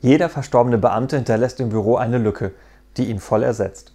Jeder verstorbene Beamte hinterlässt im Büro eine Lücke, die ihn voll ersetzt.